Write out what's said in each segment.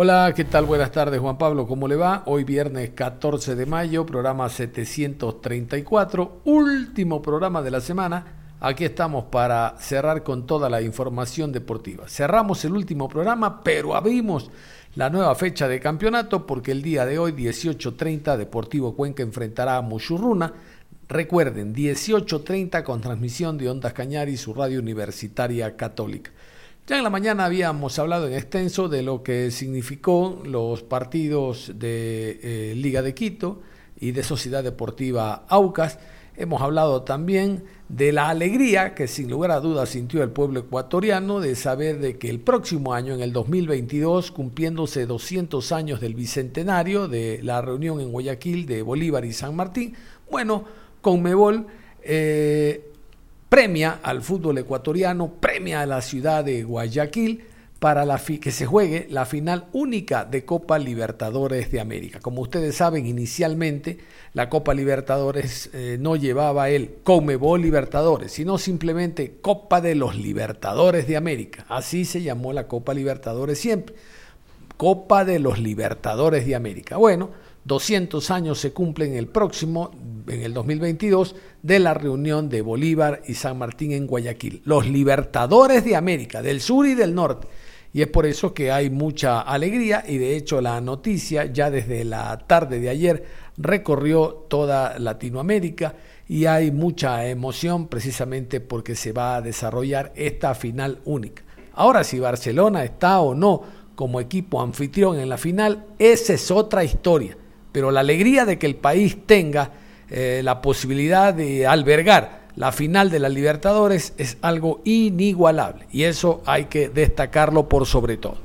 Hola, ¿qué tal? Buenas tardes, Juan Pablo, ¿cómo le va? Hoy viernes 14 de mayo, programa 734, último programa de la semana. Aquí estamos para cerrar con toda la información deportiva. Cerramos el último programa, pero abrimos la nueva fecha de campeonato porque el día de hoy, 18.30, Deportivo Cuenca enfrentará a Muchurruna. Recuerden, 18.30 con transmisión de Ondas Cañari, su radio universitaria católica. Ya en la mañana habíamos hablado en extenso de lo que significó los partidos de eh, Liga de Quito y de Sociedad Deportiva Aucas. Hemos hablado también de la alegría que sin lugar a dudas sintió el pueblo ecuatoriano de saber de que el próximo año, en el 2022, cumpliéndose 200 años del bicentenario de la reunión en Guayaquil de Bolívar y San Martín, bueno, Conmebol eh, premia al fútbol ecuatoriano, premia a la ciudad de Guayaquil para la que se juegue la final única de Copa Libertadores de América. Como ustedes saben, inicialmente la Copa Libertadores eh, no llevaba el Comebol Libertadores, sino simplemente Copa de los Libertadores de América. Así se llamó la Copa Libertadores siempre. Copa de los Libertadores de América. Bueno, 200 años se cumplen el próximo, en el 2022, de la reunión de Bolívar y San Martín en Guayaquil. Los Libertadores de América, del sur y del norte. Y es por eso que hay mucha alegría y de hecho la noticia ya desde la tarde de ayer recorrió toda Latinoamérica y hay mucha emoción precisamente porque se va a desarrollar esta final única. Ahora si Barcelona está o no como equipo anfitrión en la final, esa es otra historia. Pero la alegría de que el país tenga eh, la posibilidad de albergar la final de la Libertadores es algo inigualable y eso hay que destacarlo por sobre todo.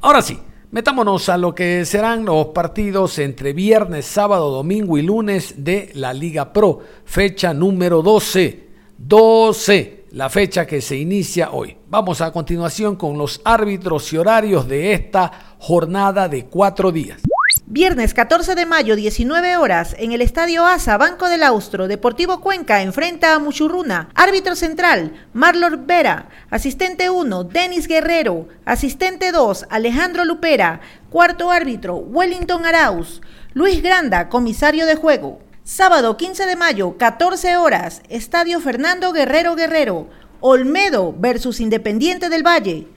Ahora sí, metámonos a lo que serán los partidos entre viernes, sábado, domingo y lunes de la Liga Pro, fecha número 12. 12, la fecha que se inicia hoy. Vamos a continuación con los árbitros y horarios de esta jornada de cuatro días. Viernes 14 de mayo, 19 horas, en el Estadio Asa, Banco del Austro, Deportivo Cuenca enfrenta a Muchurruna. Árbitro central, Marlon Vera. Asistente 1, Denis Guerrero. Asistente 2, Alejandro Lupera. Cuarto árbitro, Wellington Arauz. Luis Granda, comisario de juego. Sábado 15 de mayo, 14 horas, Estadio Fernando Guerrero Guerrero. Olmedo versus Independiente del Valle.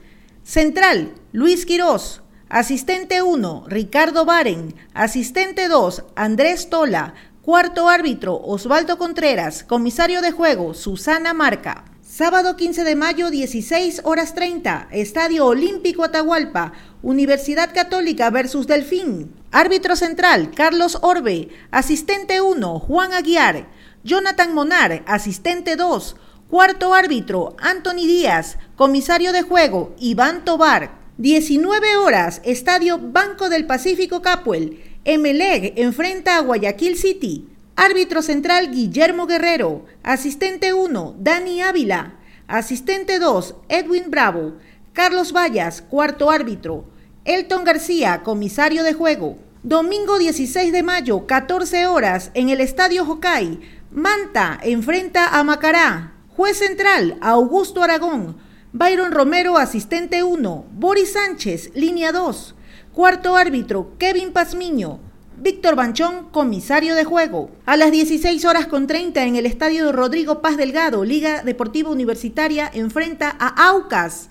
Central, Luis Quirós. Asistente 1, Ricardo Baren. Asistente 2, Andrés Tola. Cuarto árbitro, Osvaldo Contreras. Comisario de juego, Susana Marca. Sábado 15 de mayo, 16 horas 30, Estadio Olímpico Atahualpa, Universidad Católica versus Delfín. Árbitro central, Carlos Orbe. Asistente 1, Juan Aguiar. Jonathan Monar, asistente 2. Cuarto árbitro, Anthony Díaz. Comisario de juego, Iván Tobar. 19 horas, Estadio Banco del Pacífico Capuel. Emeleg enfrenta a Guayaquil City. Árbitro central Guillermo Guerrero. Asistente 1, Dani Ávila. Asistente 2, Edwin Bravo. Carlos Vallas, cuarto árbitro. Elton García, comisario de juego. Domingo 16 de mayo, 14 horas, en el Estadio Jocay. Manta enfrenta a Macará. Juez central, Augusto Aragón. Byron Romero, asistente 1. Boris Sánchez, línea 2. Cuarto árbitro, Kevin Pazmiño. Víctor Banchón, comisario de juego. A las 16 horas con 30 en el estadio Rodrigo Paz Delgado, Liga Deportiva Universitaria, enfrenta a Aucas.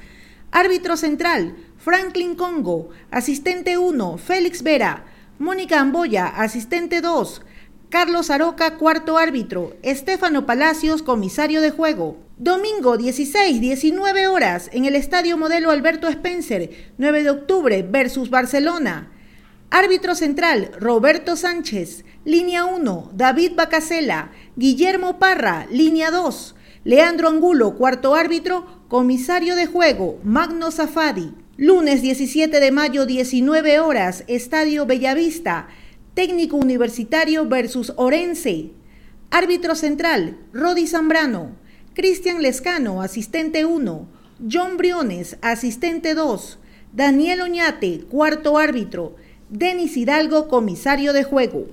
Árbitro central, Franklin Congo. Asistente 1, Félix Vera. Mónica Amboya, asistente 2. Carlos Aroca, cuarto árbitro. Estefano Palacios, comisario de juego. Domingo 16, 19 horas en el Estadio Modelo Alberto Spencer, 9 de octubre versus Barcelona. Árbitro central, Roberto Sánchez. Línea 1, David Bacasela. Guillermo Parra, línea 2. Leandro Angulo, cuarto árbitro. Comisario de juego, Magno Zafadi. Lunes 17 de mayo, 19 horas, Estadio Bellavista. Técnico Universitario versus Orense. Árbitro central, Rodi Zambrano. Cristian Lescano, asistente 1. John Briones, asistente 2. Daniel Oñate, cuarto árbitro. Denis Hidalgo, comisario de juego.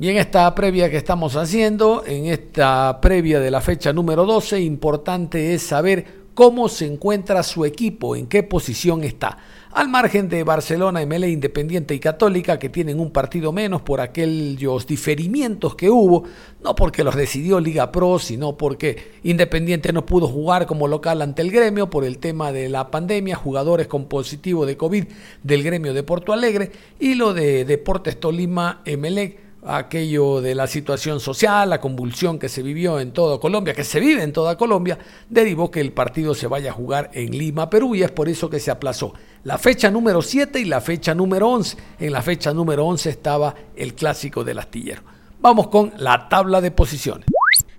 Y en esta previa que estamos haciendo, en esta previa de la fecha número 12, importante es saber cómo se encuentra su equipo, en qué posición está. Al margen de Barcelona, MLE Independiente y Católica, que tienen un partido menos por aquellos diferimientos que hubo, no porque los decidió Liga Pro, sino porque Independiente no pudo jugar como local ante el gremio por el tema de la pandemia, jugadores con positivo de COVID del gremio de Porto Alegre, y lo de Deportes Tolima, MLE aquello de la situación social, la convulsión que se vivió en toda Colombia, que se vive en toda Colombia, derivó que el partido se vaya a jugar en Lima, Perú, y es por eso que se aplazó la fecha número 7 y la fecha número 11. En la fecha número 11 estaba el clásico del astillero. Vamos con la tabla de posiciones.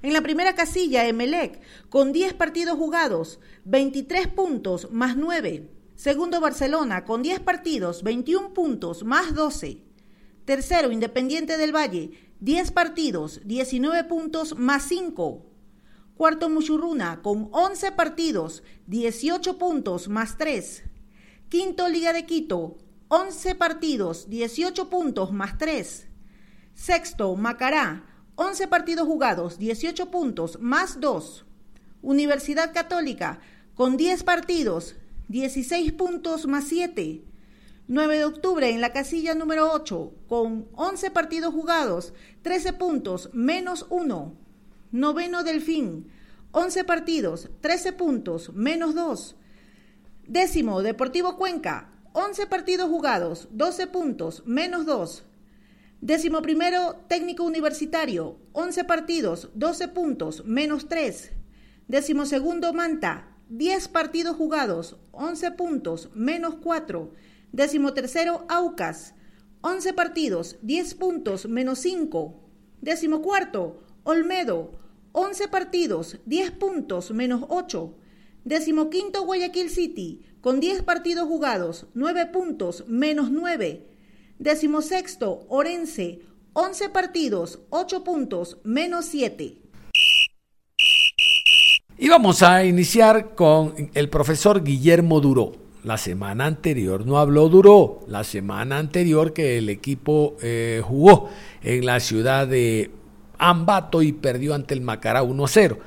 En la primera casilla, Emelec, con 10 partidos jugados, 23 puntos más 9. Segundo, Barcelona, con 10 partidos, 21 puntos más 12. Tercero, Independiente del Valle, 10 partidos, 19 puntos más 5. Cuarto, Muchurruna, con 11 partidos, 18 puntos más 3. Quinto, Liga de Quito, 11 partidos, 18 puntos más 3. Sexto, Macará, 11 partidos jugados, 18 puntos más 2. Universidad Católica, con 10 partidos, 16 puntos más 7. 9 de octubre en la casilla número 8, con 11 partidos jugados, 13 puntos, menos 1. Noveno Delfín, 11 partidos, 13 puntos, menos 2. Décimo Deportivo Cuenca, 11 partidos jugados, 12 puntos, menos 2. Décimo primero Técnico Universitario, 11 partidos, 12 puntos, menos 3. Décimo segundo Manta, 10 partidos jugados, 11 puntos, menos 4. Décimo tercero, Aucas. 11 partidos, 10 puntos, menos 5. Décimo cuarto, Olmedo. 11 partidos, 10 puntos, menos 8. Décimo quinto, Guayaquil City. Con 10 partidos jugados, 9 puntos, menos 9. Décimo sexto, Orense. 11 partidos, 8 puntos, menos 7. Y vamos a iniciar con el profesor Guillermo Duró. La semana anterior no habló Duró, la semana anterior que el equipo eh, jugó en la ciudad de Ambato y perdió ante el Macará 1-0.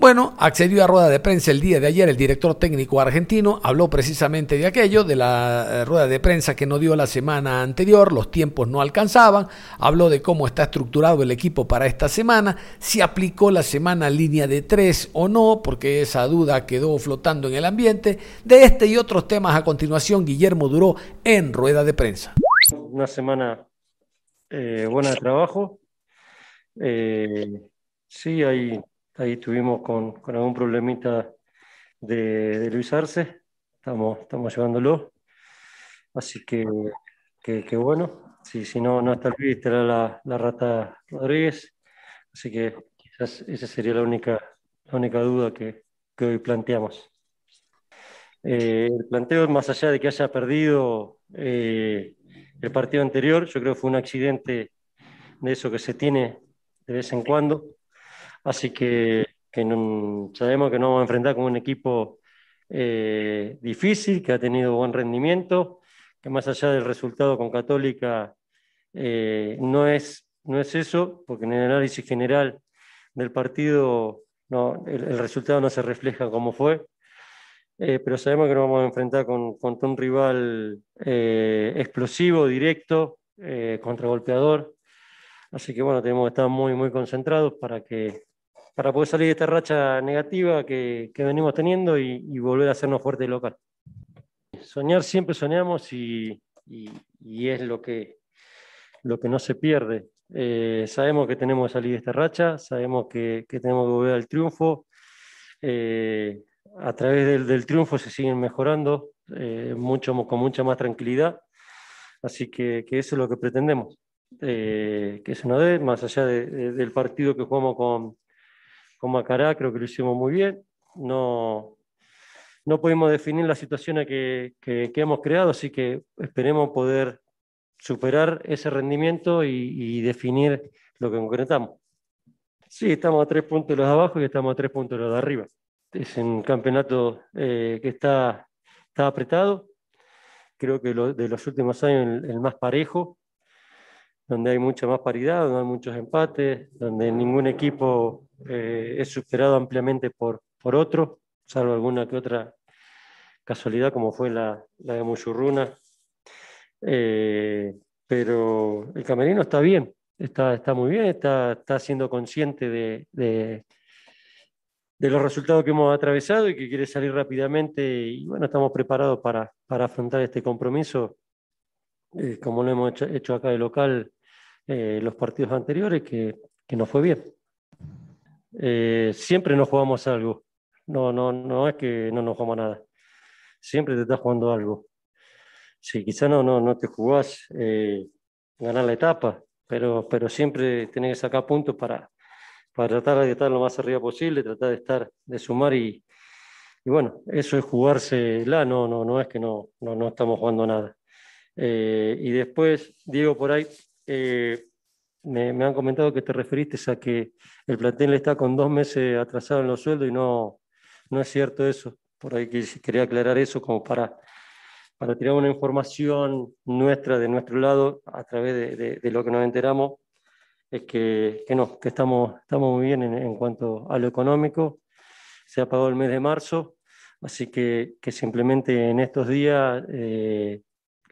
Bueno, accedió a rueda de prensa el día de ayer el director técnico argentino, habló precisamente de aquello, de la eh, rueda de prensa que no dio la semana anterior, los tiempos no alcanzaban, habló de cómo está estructurado el equipo para esta semana, si aplicó la semana línea de tres o no, porque esa duda quedó flotando en el ambiente. De este y otros temas a continuación, Guillermo duró en rueda de prensa. Una semana eh, buena de trabajo. Eh, sí, hay Ahí estuvimos con, algún problemita de, Luis Arce, estamos, estamos llevándolo. Así que, que, bueno, si, si no, no está Luis, estará la, la rata Rodríguez. Así que quizás esa sería la única, la única duda que, hoy planteamos. Eh, el planteo, más allá de que haya perdido eh, el partido anterior, yo creo que fue un accidente de eso que se tiene de vez en cuando. Así que, sabemos que nos vamos a enfrentar con un equipo eh, difícil, que ha tenido buen rendimiento, que más allá del resultado con Católica eh, no, es, no es eso, porque en el análisis general del partido el, resultado no se refleja como fue. Eh, pero sabemos que nos vamos a enfrentar con, con un rival explosivo, directo, contragolpeador. Así que bueno, tenemos que estar muy, muy concentrados para que, para poder salir de esta racha negativa que, venimos teniendo y, volver a hacernos fuerte local. Soñar siempre soñamos y, es lo que, lo que no se pierde. Eh, sabemos que tenemos que salir de esta racha, sabemos que, tenemos que volver al triunfo. Eh, a través del, triunfo se siguen mejorando eh, mucho, con mucha más tranquilidad. Así que, que eso es lo que pretendemos, eh, que se nos dé, más allá de, del partido que jugamos con, con Macará, creo que lo hicimos muy bien. No, no pudimos definir la situación que, que, que, hemos creado, así que esperemos poder superar ese rendimiento y, y, definir lo que concretamos. Sí, estamos a tres puntos de los de abajo y estamos a tres puntos de los de arriba. Es un campeonato eh, que está, está apretado, creo que lo, de los últimos años el, el, más parejo, donde hay mucha más paridad, donde hay muchos empates, donde ningún equipo eh, es superado ampliamente por, por otro, salvo alguna que otra casualidad como fue la, la de Muchurruna. Eh, pero el camerino está bien, está, está muy bien, está, está siendo consciente de, de, los resultados que hemos atravesado y que quiere salir rápidamente. Y bueno, estamos preparados para, para afrontar este compromiso, eh, como lo hemos hecho, acá de local los partidos anteriores, que, que fue bien. Eh, siempre nos jugamos algo, no, no, no es que no nos jugamos nada, siempre te estás jugando algo. Sí, quizá no, no, no te jugás eh, ganar la etapa, pero, pero siempre tenés que sacar puntos para, para tratar de estar lo más arriba posible, tratar de estar, de sumar y, y bueno, eso es jugársela, no, no, no es que no, no, no estamos jugando nada. Eh, y después, Diego, por ahí, eh, me, han comentado que te referiste a que el plantel está con dos meses atrasado en los sueldos y no, no es cierto eso. Por ahí quería aclarar eso como para, para tirar una información nuestra, de nuestro lado, a través de, lo que nos enteramos, es que, no, que estamos, estamos muy bien en, en, cuanto a lo económico. Se ha pagado el mes de marzo, así que, que simplemente en estos días eh,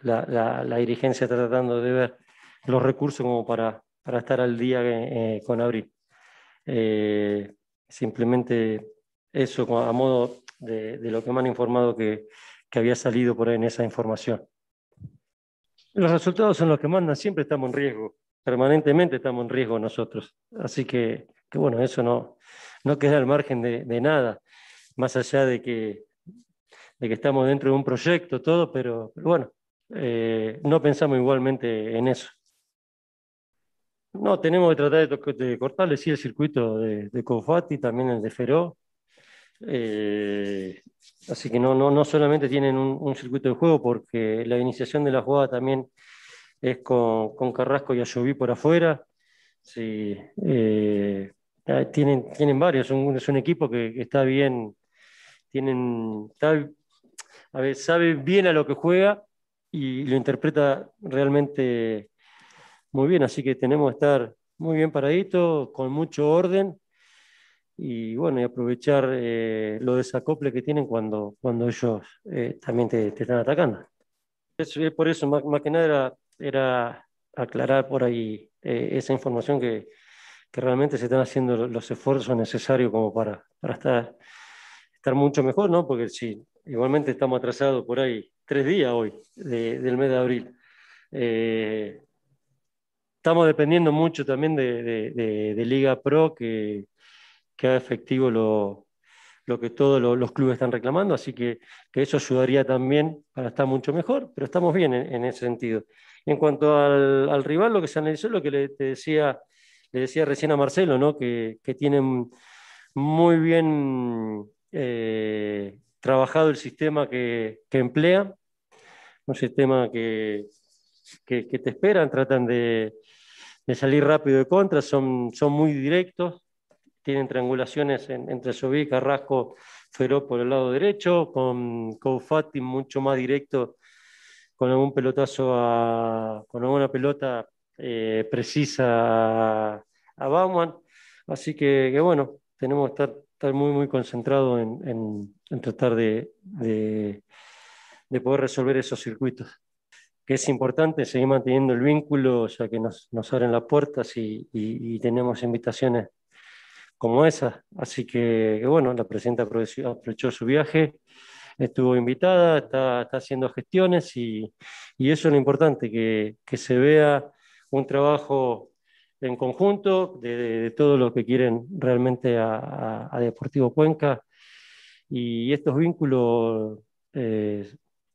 la, la, la, dirigencia está tratando de ver los recursos como para, para estar al día eh, con abril. Eh, simplemente eso a modo de, lo que me han informado que, había salido por ahí en esa información. Los resultados son los que mandan, siempre estamos en riesgo, permanentemente estamos en riesgo nosotros. Así que, bueno, eso no, queda al margen de, nada, más allá de que, estamos dentro de un proyecto, todo, pero, bueno, eh, no pensamos igualmente en eso. No, tenemos que tratar de, de cortarle sí el circuito de, de también el de Feró. Eh, así que no, no, no solamente tienen un, circuito de juego, porque la iniciación de la jugada también es con, Carrasco y Ayoví por afuera. Sí, eh, tienen, tienen varios, es un equipo que, está bien, tienen, a ver, sabe bien a lo que juega y lo interpreta realmente muy bien, así que tenemos que estar muy bien paraditos, con mucho orden y bueno, y aprovechar eh, lo desacople que tienen cuando, cuando ellos eh, también te, te, están atacando. Es, es por eso, más, más, que nada, era, era aclarar por ahí eh, esa información que, que, realmente se están haciendo los esfuerzos necesarios como para, para estar, estar mucho mejor, ¿no? Porque si igualmente estamos atrasados por ahí tres días hoy de, del mes de abril. Eh, estamos dependiendo mucho también de, Liga Pro que, que haga efectivo lo, que todos lo, los clubes están reclamando, así que, eso ayudaría también para estar mucho mejor, pero estamos bien en, ese sentido. En cuanto al, al, rival, lo que se analizó, lo que le, decía, le decía recién a Marcelo, ¿no? que, tienen muy bien eh, trabajado el sistema que, que emplea, un sistema que te esperan, tratan de, de, salir rápido de contra, son, son muy directos, tienen triangulaciones en, entre Sobí, Carrasco, Feró por el lado derecho, con Koufati mucho más directo, con algún pelotazo, a, con alguna pelota eh, precisa a, Bauman. Así que, bueno, tenemos que estar, muy, muy concentrados en, en, tratar de de poder resolver esos circuitos. Que es importante seguir manteniendo el vínculo, ya que nos, abren las puertas y, tenemos invitaciones como esa. Así que, bueno, la presidenta aprovechó su viaje, estuvo invitada, está, haciendo gestiones y, eso es lo importante, que, se vea un trabajo en conjunto de, de, de todo lo que quieren realmente a Deportivo Cuenca y estos vínculos eh,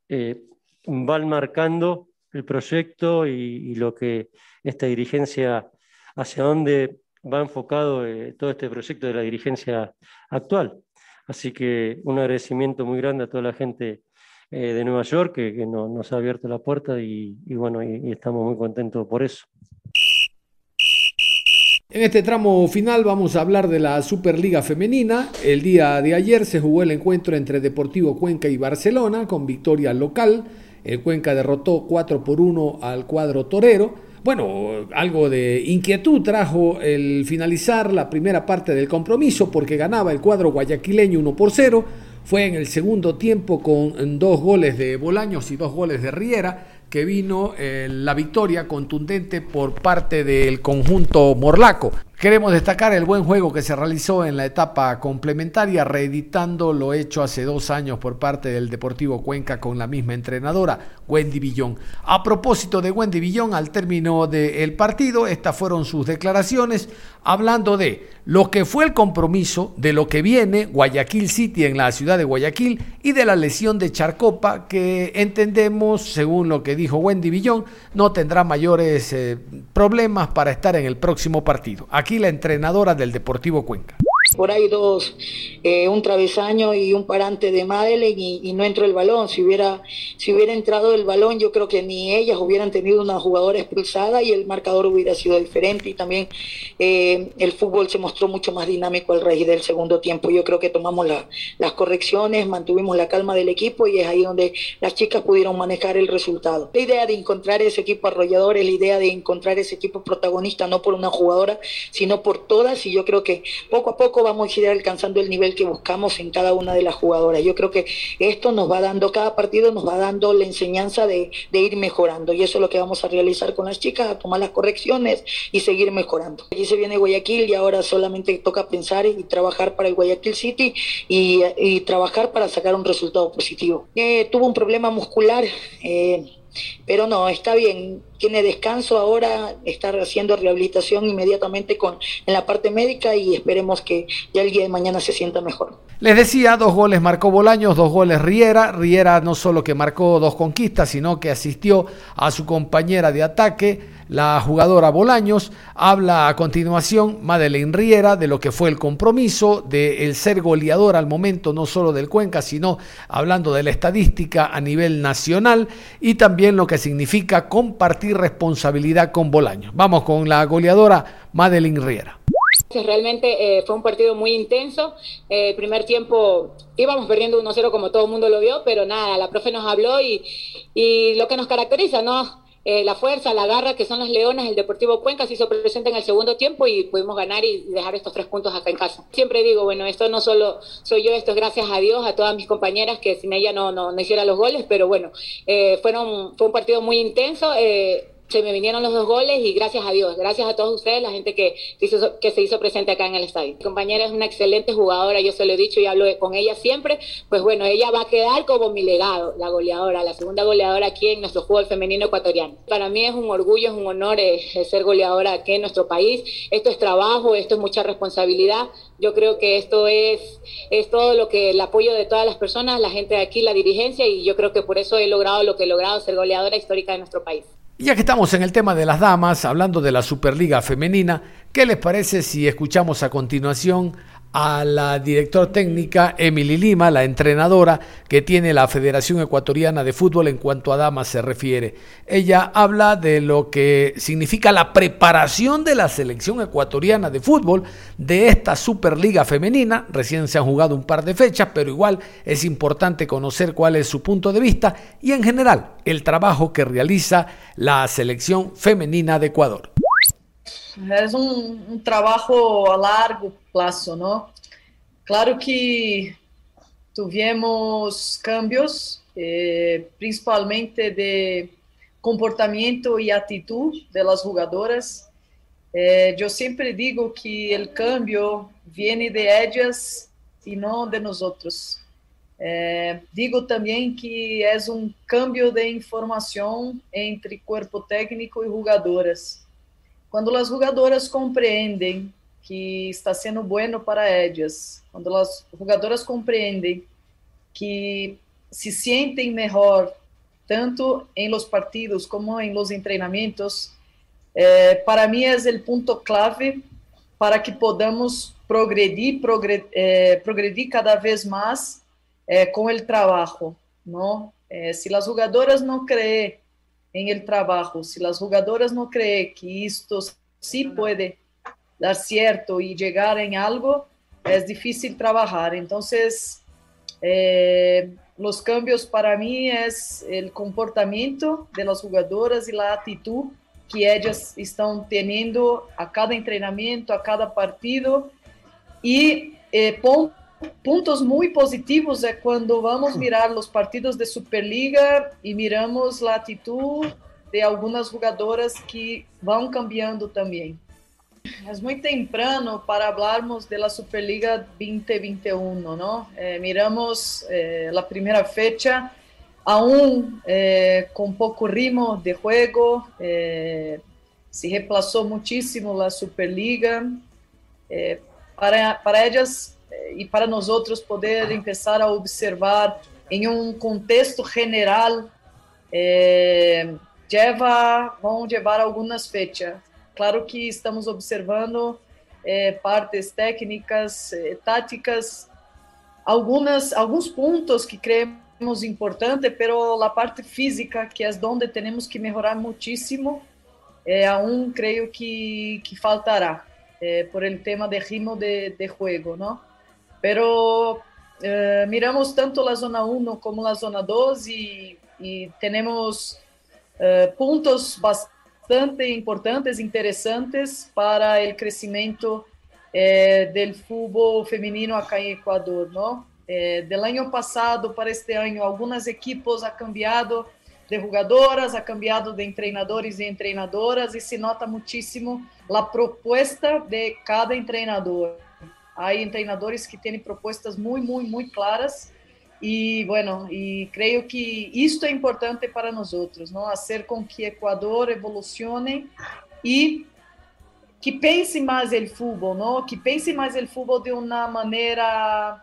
eh, van marcando el proyecto y, lo que esta dirigencia, hacia dónde va enfocado eh, todo este proyecto de la dirigencia actual. Así que un agradecimiento muy grande a toda la gente eh, de Nueva York que, nos ha abierto la puerta y, bueno, y estamos muy contentos por eso. En este tramo final vamos a hablar de la Superliga Femenina. El día de ayer se jugó el encuentro entre Deportivo Cuenca y Barcelona con victoria local. El Cuenca derrotó 4 por 1 al cuadro torero. Bueno, algo de inquietud trajo el finalizar la primera parte del compromiso porque ganaba el cuadro guayaquileño 1 por 0. Fue en el segundo tiempo con dos goles de Bolaños y dos goles de Riera que vino eh, la victoria contundente por parte del conjunto morlaco. Queremos destacar el buen juego que se realizó en la etapa complementaria, reeditando lo hecho hace dos años por parte del Deportivo Cuenca con la misma entrenadora, Wendy Villón. A propósito de Wendy Villón, al término del partido, estas fueron sus declaraciones, hablando de lo que fue el compromiso, de lo que viene Guayaquil City en la ciudad de Guayaquil y de la lesión de Charcopa, que entendemos, según lo que dijo Wendy Villón, no tendrá mayores eh, problemas para estar en el próximo partido. Aquí la entrenadora del Deportivo Cuenca por ahí dos, eh, un travesaño y un parante de Madeleine y, no entró el balón. Si hubiera, si hubiera entrado el balón, yo creo que ni ellas hubieran tenido una jugadora expulsada y el marcador hubiera sido diferente. Y también eh, el fútbol se mostró mucho más dinámico al raíz del segundo tiempo. Yo creo que tomamos las correcciones, mantuvimos la calma del equipo y es ahí donde las chicas pudieron manejar el resultado. La idea de encontrar ese equipo arrollador es la idea de encontrar ese equipo protagonista, no por una jugadora, sino por todas. Y yo creo que poco a poco vamos a ir alcanzando el nivel que buscamos en cada una de las jugadoras. Yo creo que esto nos va dando, cada partido nos va dando la enseñanza de, ir mejorando y eso es lo que vamos a realizar con las chicas, a tomar las correcciones y seguir mejorando. Aquí se viene Guayaquil y ahora solamente toca pensar y trabajar para el Guayaquil City y, trabajar para sacar un resultado positivo. Eh, tuvo un problema muscular. Eh, pero no, está bien, tiene descanso ahora, está haciendo rehabilitación inmediatamente con, en la parte médica y esperemos que ya el día de mañana se sienta mejor. Les decía, dos goles marcó Bolaños, dos goles Riera. Riera no solo que marcó dos conquistas, sino que asistió a su compañera de ataque la jugadora Bolaños habla a continuación Madeleine Riera de lo que fue el compromiso, de el ser goleador al momento no solo del Cuenca, sino hablando de la estadística a nivel nacional y también lo que significa compartir responsabilidad con Bolaños. Vamos con la goleadora Madeleine Riera. Realmente eh, fue un partido muy intenso. El eh, primer tiempo íbamos perdiendo 1-0 como todo el mundo lo vio, pero nada, la profe nos habló y lo que nos caracteriza, ¿no? Eh, la fuerza, la garra que son las leonas, el Deportivo Cuenca se hizo presente en el segundo tiempo y pudimos ganar y dejar estos tres puntos acá en casa. Siempre digo, bueno, esto no solo soy yo, esto es gracias a Dios, a todas mis compañeras que sin ella no, no, hiciera los goles, pero bueno, eh, fueron, fue un partido muy intenso. Eh, se me vinieron los dos goles y gracias a Dios, gracias a todos ustedes, la gente que, hizo, que se hizo presente acá en el estadio. Mi compañera es una excelente jugadora, yo se lo he dicho y hablo con ella siempre, pues bueno, ella va a quedar como mi legado, la goleadora, la segunda goleadora aquí en nuestro fútbol femenino ecuatoriano. Para mí es un orgullo, es un honor eh, ser goleadora aquí en nuestro país. Esto es trabajo, esto es mucha responsabilidad. Yo creo que esto es, es todo lo que el apoyo de todas las personas, la gente de aquí, la dirigencia, y yo creo que por eso he logrado lo que he logrado, ser goleadora histórica de nuestro país. Ya que estamos en el tema de las damas, hablando de la Superliga Femenina, ¿qué les parece si escuchamos a continuación a la directora técnica Emily Lima, la entrenadora que tiene la Federación Ecuatoriana de Fútbol en cuanto a damas se refiere. Ella habla de lo que significa la preparación de la selección ecuatoriana de fútbol de esta Superliga femenina. Recién se han jugado un par de fechas, pero igual es importante conocer cuál es su punto de vista y en general el trabajo que realiza la selección femenina de Ecuador. É um, um trabalho a largo prazo, não? Claro que tivemos cambios, eh, principalmente de comportamento e atitude das jogadoras. Eh, eu sempre digo que o cambio vem de ellas e não de nós outros. Eh, digo também que é um cambio de informação entre corpo técnico e jogadoras. Quando as jogadoras compreendem que está sendo bueno para ellas, quando as jogadoras compreendem que se sentem melhor tanto en los partidos como en los entrenamientos, eh, para mí es el punto clave para que podamos progredir, progredir, eh, progredir cada vez más eh, con el trabajo, ¿no? si las jugadoras no creen en el trabajo, si las jugadoras no creen que esto sí puede dar cierto y llegar en algo, es difícil trabajar. Entonces, eh, los cambios para mí es el comportamiento de las jugadoras y la actitud que ellas están teniendo a cada entrenamiento, a cada partido. Y eh, puntos muy positivos es cuando vamos a mirar los partidos de Superliga y miramos la actitud de algunas jugadoras que van cambiando también. Es muy temprano para hablarmos de la Superliga 2021, ¿no? Eh, miramos eh, la primera fecha, aún eh, con poco ritmo de juego, se reemplazó muchísimo la Superliga. para, para ellas y para nosotros poder empezar a observar en un contexto general, lleva, vão llevar algunas fechas Claro que estamos observando é, partes técnicas, é, táticas, algumas, alguns pontos que creemos importante, pero la parte física, que é onde temos que melhorar muitíssimo, é, aún creio que, que faltará, por el tema de ritmo de, de juego, ¿no? Pero eh, miramos tanto a zona 1 como a zona 2 e, temos eh, pontos bastante importantes, interesantes para o crescimento eh, do futebol feminino acá em Equador, não? Eh, del ano passado para este ano, algumas equipes ha cambiado de jogadoras, cambiado de treinadores e treinadoras e se nota muitíssimo a proposta de cada treinador. Há treinadores que têm propostas muito, muito, muito claras e, bueno, e creio que isto é importante para nós outros, não? Fazer com que Equador evolucione e que pense mais o futebol, não? Que pense mais o futebol de uma maneira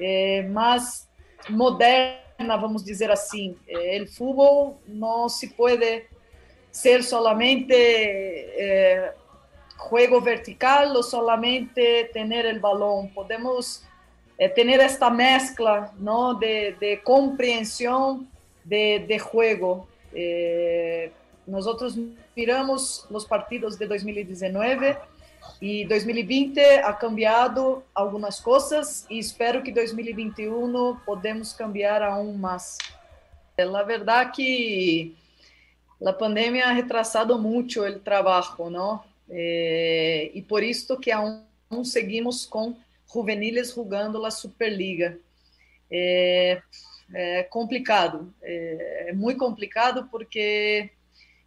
eh, mais moderna, vamos dizer assim. Eh, o futebol não se pode ser solamente eh, juego vertical ou solamente ter o balão. Podemos é, tener esta mezcla ¿no? de, de comprensión de, de juego. Eh, nosotros miramos los partidos de 2019 y 2020 ha cambiado algunas cosas y espero que 2021 podemos cambiar aún más. La verdad que la pandemia ha retrasado mucho el trabajo, ¿no? Eh, y por esto que aún seguimos con juveniles jogando a Superliga. É, é complicado, é, é, muito complicado porque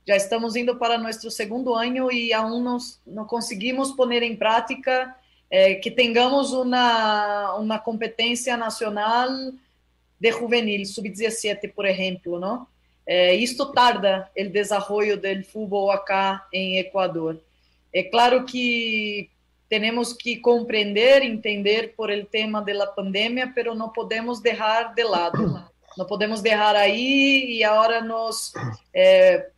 já estamos indo para nosso segundo ano e aún não, não conseguimos pôr em prática é, que tenhamos uma, uma competência nacional de juvenil, sub-17, por exemplo, não? É, isto tarda o desenvolvimento do futebol acá em Equador. É claro que temos que compreender, entender por el tema de la pandemia, pero não podemos deixar de lado. Não podemos deixar aí e agora nos é,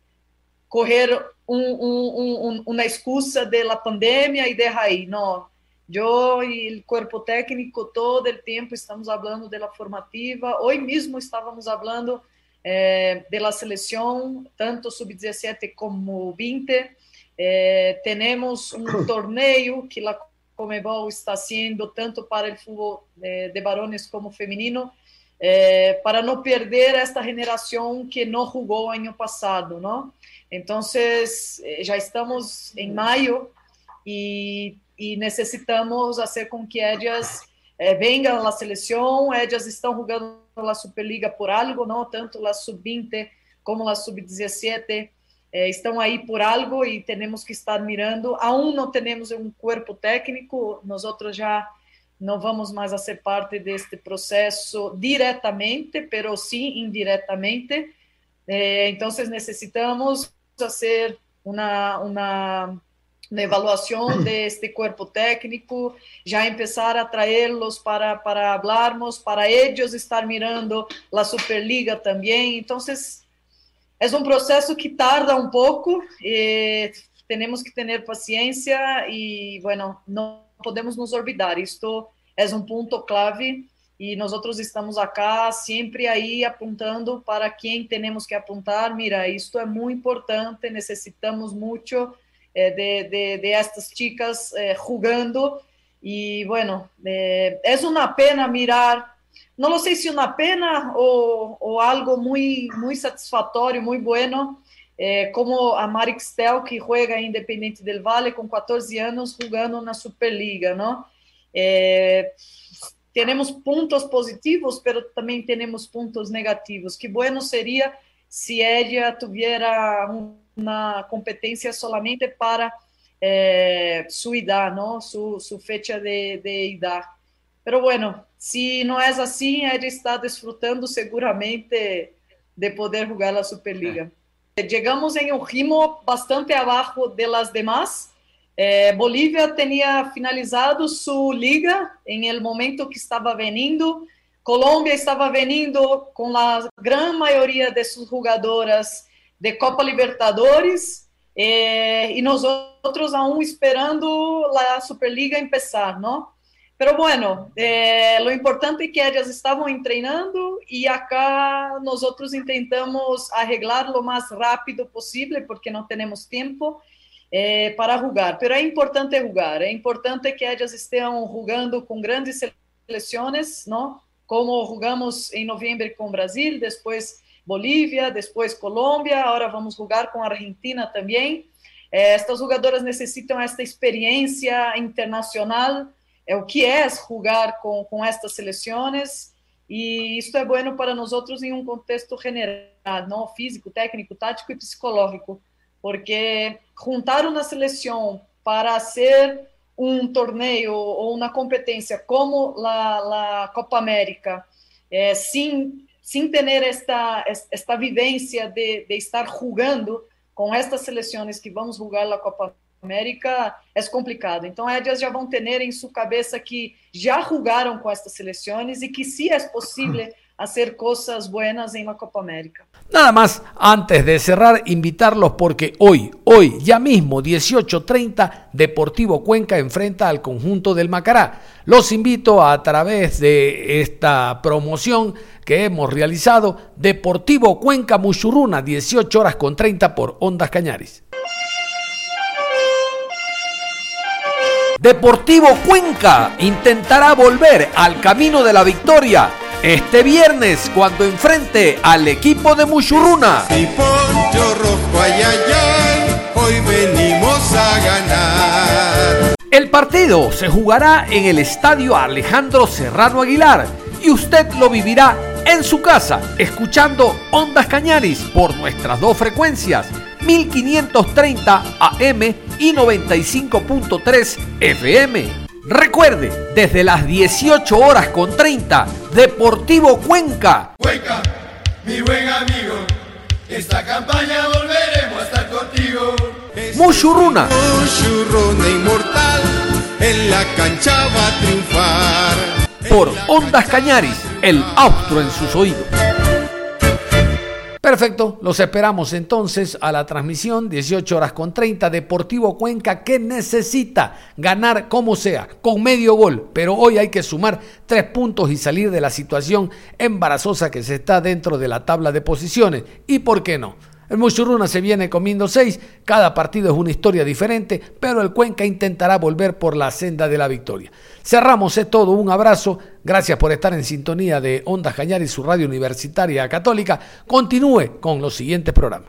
correr um, um, um, uma excusa de la pandemia e deixar aí. Não, eu e o corpo técnico todo o tempo estamos falando da formativa. Hoje mesmo estávamos falando é, da seleção, tanto sub-17 como 20 Eh, tenemos un torneo que la Comebol está haciendo tanto para el fútbol de, de varones como femenino, eh, para no perder esta generación que no jugó año pasado, ¿no? Entonces, eh, ya estamos en mayo y, y, necesitamos hacer con que ellas eh, vengan a la selección, ellas están jugando la Superliga por algo, ¿no? Tanto la sub-20 como la sub-17 é, estão aí por algo e temos que estar mirando. Aún não temos um corpo técnico, nós outros já não vamos mais a ser parte deste processo diretamente, pero sim indiretamente. É, então, necessitamos fazer uma, uma, uma avaliação deste corpo técnico, já começar a traê-los para, para falarmos, para eles estar mirando a Superliga também. Então, é um processo que tarda um pouco, e temos que ter paciência e, bueno, não podemos nos olvidar. Isto é um ponto clave e nós estamos acá sempre aí apontando para quem temos que apontar. Mira, isto é muito importante, necessitamos muito eh, de, de, de, estas chicas eh, jugando e, bueno, eh, é uma pena mirar, não sei se uma pena ou, ou algo muito, muito satisfatório, muito bueno, como a Marix Tel, que joga Independente del Valle com 14 anos, jogando na Superliga, não? temos pontos positivos, mas também temos pontos negativos. Que bueno seria se ela tivesse uma competência solamente para eh, sua idade, não? Su, su fecha de, de idade. Pero bueno, se não é assim, ela está desfrutando seguramente de poder jogar a Superliga. É. Chegamos em um ritmo bastante abaixo de las demás, eh, Bolívia tinha finalizado sua liga em el momento que estava venindo. Colômbia estava venindo com a grande maioria de suas jogadoras de Copa Libertadores eh, e nós outros aún esperando a Superliga começar, não? Pero bueno, eh, lo importante é que elas estavam treinando e acá nós outros tentamos arreglar lo mais rápido possível porque não temos tempo é, para rugar. Pero é importante rugar, é importante que elas estejam rugando com grandes seleções, não? como rugamos em novembro com o Brasil, depois Bolívia, depois Colômbia, agora vamos rugar com a Argentina também. É, estas jogadoras necessitam esta experiência internacional, é o que é rugar com, com estas seleções, e isto é bueno para nós outros em um contexto general, não físico, técnico, tático e psicológico porque juntar uma seleção para ser um torneio ou uma competência como a, a Copa América, é, sem, sem ter esta, esta vivência de, de estar jogando com estas seleções que vamos jogar na Copa América, é complicado. Então, elas já vão ter em sua cabeça que já jogaram com estas seleções e que, se é possível, hacer cosas buenas en la Copa América. Nada más, antes de cerrar, invitarlos porque hoy, hoy, ya mismo, 18.30, Deportivo Cuenca enfrenta al conjunto del Macará. Los invito a, través de esta promoción que hemos realizado, Deportivo Cuenca Muchurruna, 18 horas con 30 por Ondas Cañaris. Deportivo Cuenca intentará volver al camino de la victoria este viernes cuando enfrente al equipo de Muchurruna. hoy venimos a ganar. El partido se jugará en el estadio Alejandro Serrano Aguilar y usted lo vivirá en su casa, escuchando Ondas Cañaris por nuestras dos frecuencias, 1530 AM y 95.3 FM. Recuerde, desde las 18 horas con 30, Deportivo Cuenca. Cuenca, mi buen amigo, esta campaña volveremos a estar contigo. Mushuruna. Mushuruna inmortal, en la cancha va a triunfar. Por Ondas Cañaris, el austro en sus oídos. Perfecto, los esperamos entonces a la transmisión 18 horas con 30 Deportivo Cuenca que necesita ganar como sea, con medio gol, pero hoy hay que sumar tres puntos y salir de la situación embarazosa que se está dentro de la tabla de posiciones. ¿Y por qué no? El Muchuruna se viene comiendo seis, cada partido es una historia diferente, pero el Cuenca intentará volver por la senda de la victoria. Cerramos es todo, un abrazo, gracias por estar en sintonía de Ondas Cañar y su radio universitaria católica. Continúe con los siguientes programas.